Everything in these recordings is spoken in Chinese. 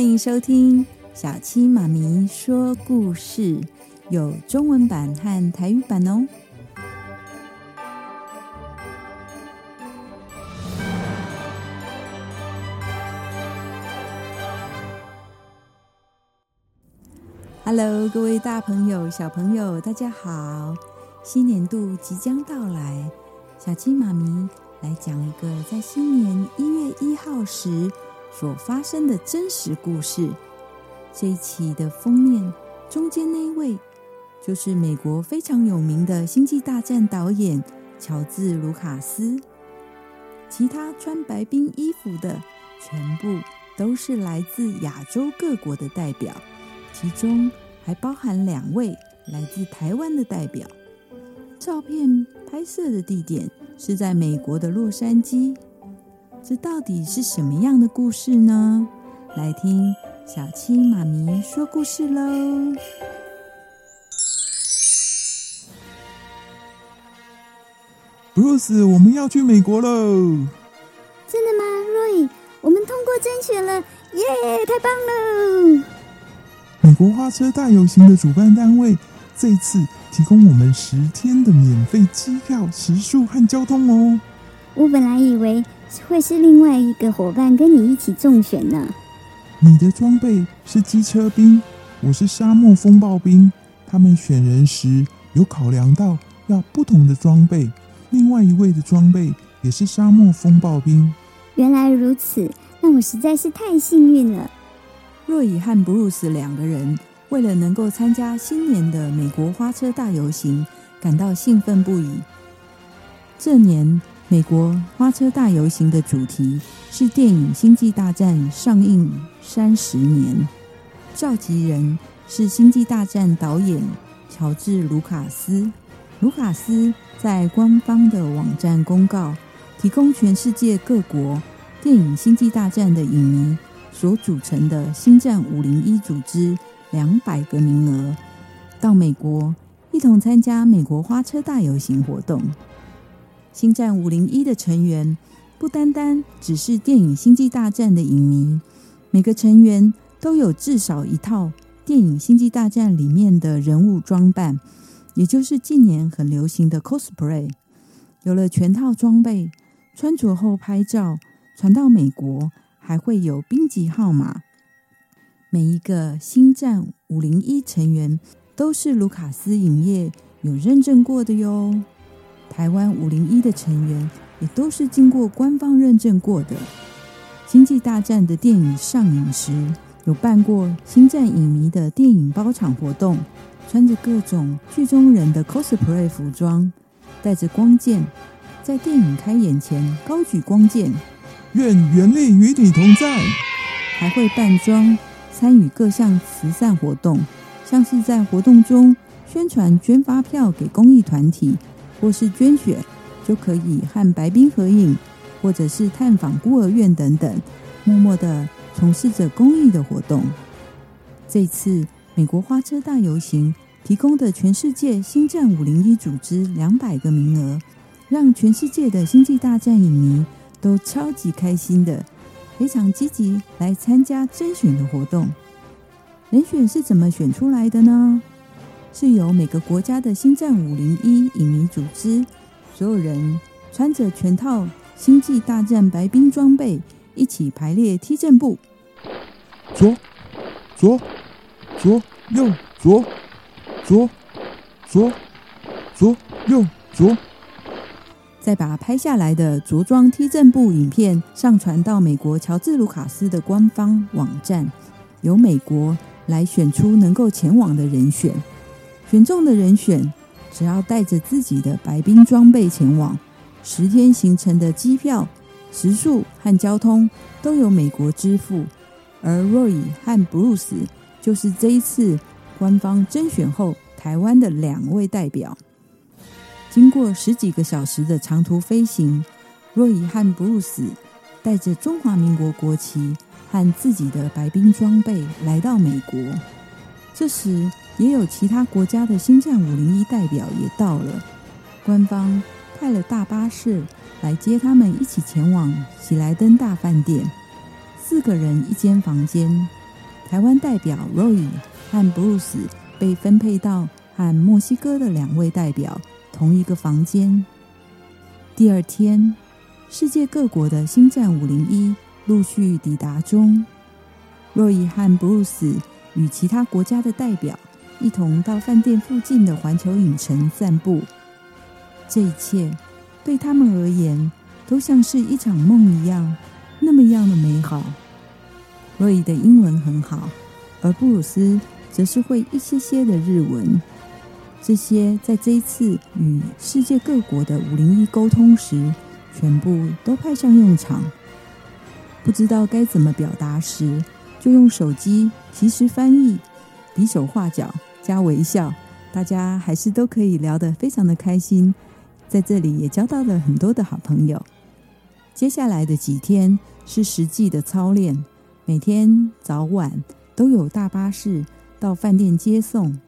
欢迎收听小七妈咪说故事，有中文版和台语版哦。Hello，各位大朋友、小朋友，大家好！新年度即将到来，小七妈咪来讲一个在新年一月一号时所发生的真实故事。这一期的封面中间那一位，就是美国非常有名的《星际大战》导演乔治·卢卡斯。其他穿白冰衣服的，全部都是来自亚洲各国的代表。其中还包含两位来自台湾的代表。照片拍摄的地点是在美国的洛杉矶。这到底是什么样的故事呢？来听小七妈咪说故事喽！Bruce，我们要去美国喽！真的吗，Roy？我们通过甄选了，耶！太棒了！美国花车大游行的主办单位这一次提供我们十天的免费机票、食宿和交通哦。我本来以为会是另外一个伙伴跟你一起中选呢。你的装备是机车兵，我是沙漠风暴兵。他们选人时有考量到要不同的装备。另外一位的装备也是沙漠风暴兵。原来如此，那我实在是太幸运了。若以和布鲁斯两个人为了能够参加新年的美国花车大游行，感到兴奋不已。这年美国花车大游行的主题是电影《星际大战》上映三十年，召集人是《星际大战》导演乔治·卢卡斯。卢卡斯在官方的网站公告，提供全世界各国电影《星际大战》的影迷。所组成的星战五零一组织两百个名额，到美国一同参加美国花车大游行活动。星战五零一的成员不单单只是电影《星际大战》的影迷，每个成员都有至少一套电影《星际大战》里面的人物装扮，也就是近年很流行的 cosplay。有了全套装备，穿着后拍照，传到美国。还会有兵籍号码，每一个星战五零一成员都是卢卡斯影业有认证过的哟。台湾五零一的成员也都是经过官方认证过的。星际大战的电影上映时，有办过星战影迷的电影包场活动，穿着各种剧中人的 cosplay 服装，带着光剑，在电影开演前高举光剑。愿原力与你同在，还会扮装参与各项慈善活动，像是在活动中宣传捐发票给公益团体，或是捐血就可以和白冰合影，或者是探访孤儿院等等，默默的从事着公益的活动。这次美国花车大游行提供的全世界星战五零一组织两百个名额，让全世界的星际大战影迷。都超级开心的，非常积极来参加甄选的活动。人选是怎么选出来的呢？是由每个国家的星战五零一影迷组织，所有人穿着全套星际大战白兵装备，一起排列梯阵步，左左左右左左左左右左。再把拍下来的着装梯阵步影片上传到美国乔治·卢卡斯的官方网站，由美国来选出能够前往的人选。选中的人选只要带着自己的白兵装备前往，十天行程的机票、食宿和交通都由美国支付。而 Roy 和 Bruce 就是这一次官方甄选后台湾的两位代表。经过十几个小时的长途飞行，若伊和布鲁斯带着中华民国国旗和自己的白兵装备来到美国。这时，也有其他国家的星战五零一代表也到了。官方派了大巴士来接他们，一起前往喜来登大饭店。四个人一间房间，台湾代表 Roy 和 Bruce 被分配到和墨西哥的两位代表同一个房间。第二天，世界各国的星战五零一陆续抵达中，Roy 和 Bruce 与其他国家的代表一同到饭店附近的环球影城散步。这一切对他们而言都像是一场梦一样，那么样的美好。Roy 的英文很好，而布鲁斯则是会一些些的日文。这些在这一次与世界各国的五零一沟通时，全部都派上用场。不知道该怎么表达时，就用手机即时翻译，比手画脚加微笑，大家还是都可以聊得非常的开心。在这里也交到了很多的好朋友。接下来的几天是实际的操练。每天早晚都有大巴士到饭店接送，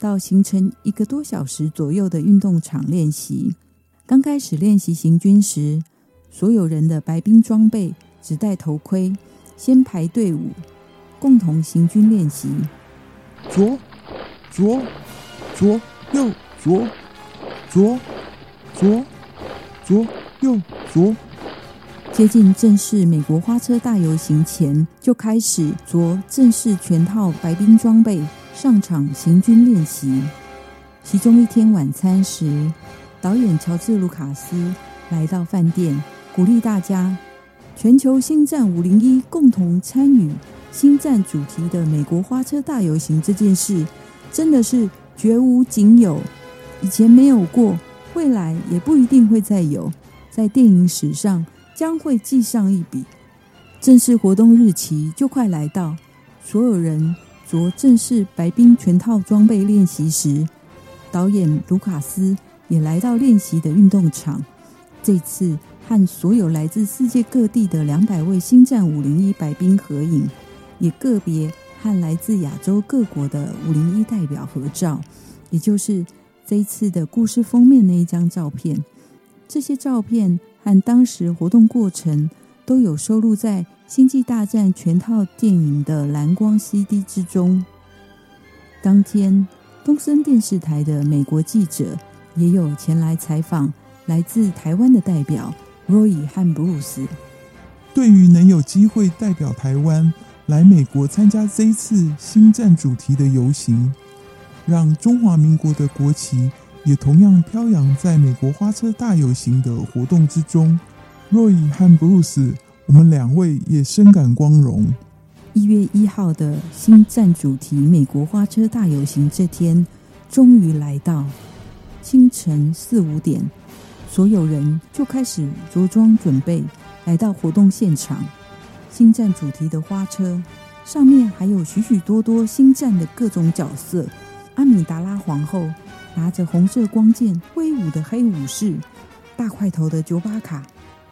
到行程一个多小时左右的运动场练习。刚开始练习行军时，所有人的白兵装备只戴头盔，先排队伍，共同行军练习。左，左，左，右，左，左，左，左，右，左。接近正式美国花车大游行前，就开始着正式全套白兵装备上场行军练习。其中一天晚餐时，导演乔治·卢卡斯来到饭店，鼓励大家：全球星战五零一共同参与星战主题的美国花车大游行这件事，真的是绝无仅有，以前没有过，未来也不一定会再有，在电影史上。将会记上一笔。正式活动日期就快来到，所有人着正式白兵全套装备练习时，导演卢卡斯也来到练习的运动场。这次和所有来自世界各地的两百位星战五零一白兵合影，也个别和来自亚洲各国的五零一代表合照，也就是这一次的故事封面那一张照片。这些照片。和当时活动过程都有收录在《星际大战》全套电影的蓝光 CD 之中。当天，东森电视台的美国记者也有前来采访来自台湾的代表 Roy 和布鲁斯。对于能有机会代表台湾来美国参加这一次星战主题的游行，让中华民国的国旗。也同样飘扬在美国花车大游行的活动之中。Roy 和 Bruce，我们两位也深感光荣。一月一号的星战主题美国花车大游行这天终于来到，清晨四五点，所有人就开始着装准备，来到活动现场。星战主题的花车上面还有许许多多星战的各种角色，阿米达拉皇后。拿着红色光剑挥舞的黑武士，大块头的九巴卡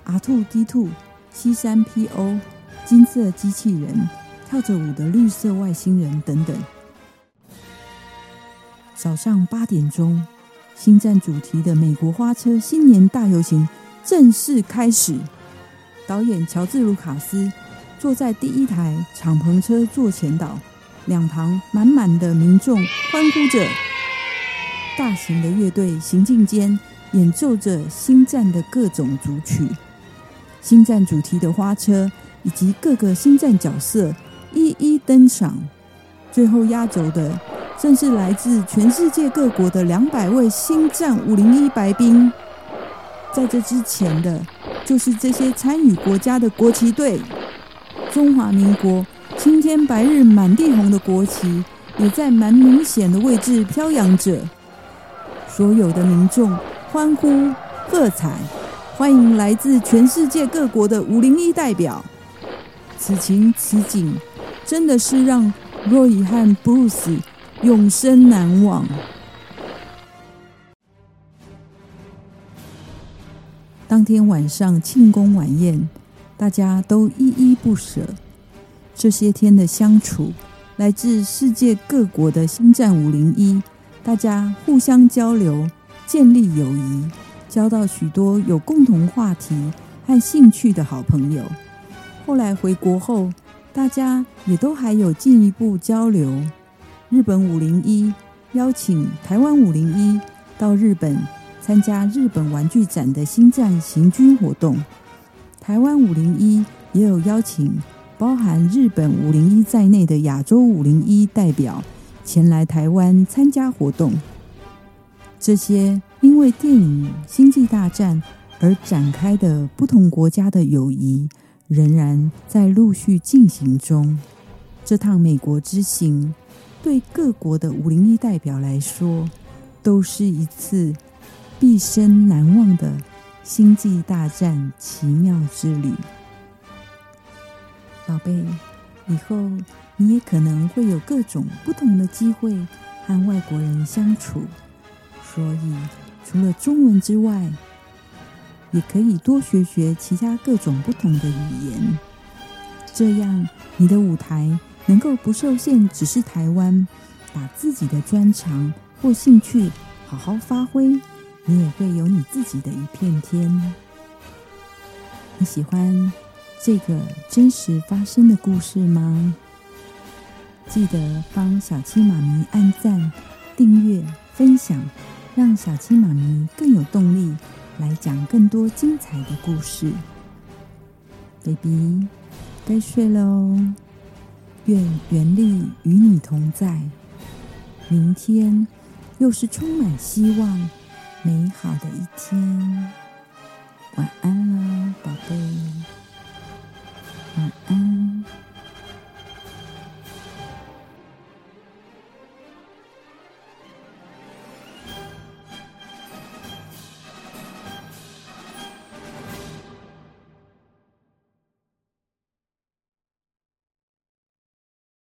，R2-D2、C-3PO、金色机器人，跳着舞的绿色外星人等等。早上八点钟，星战主题的美国花车新年大游行正式开始。导演乔治·卢卡斯坐在第一台敞篷车座前岛，两旁满满的民众欢呼着。大型的乐队行进间演奏着星战的各种主曲，星战主题的花车以及各个星战角色一一登场。最后压轴的正是来自全世界各国的两百位星战五零一白兵。在这之前的，就是这些参与国家的国旗队。中华民国青天白日满地红的国旗，也在蛮明显的位置飘扬着。所有的民众欢呼喝彩，欢迎来自全世界各国的五零一代表。此情此景，真的是让 Roy 和 Bruce 永生难忘。当天晚上庆功晚宴，大家都依依不舍。这些天的相处，来自世界各国的星战五零一。大家互相交流，建立友谊，交到许多有共同话题和兴趣的好朋友。后来回国后，大家也都还有进一步交流。日本五零一邀请台湾五零一到日本参加日本玩具展的星战行军活动，台湾五零一也有邀请包含日本五零一在内的亚洲五零一代表前来台湾参加活动。这些因为电影《星际大战》而展开的不同国家的友谊，仍然在陆续进行中。这趟美国之行，对各国的五零一代表来说，都是一次毕生难忘的星际大战奇妙之旅。宝贝，以后你也可能会有各种不同的机会和外国人相处，所以除了中文之外，也可以多学学其他各种不同的语言，这样你的舞台能够不受限，只是台湾，把自己的专长或兴趣好好发挥，你也会有你自己的一片天。你喜欢这个真实发生的故事吗？记得帮小七妈咪按赞、订阅、分享，让小七妈咪更有动力。来讲更多精彩的故事，baby，该睡了哦。愿原力与你同在，明天又是充满希望、美好的一天。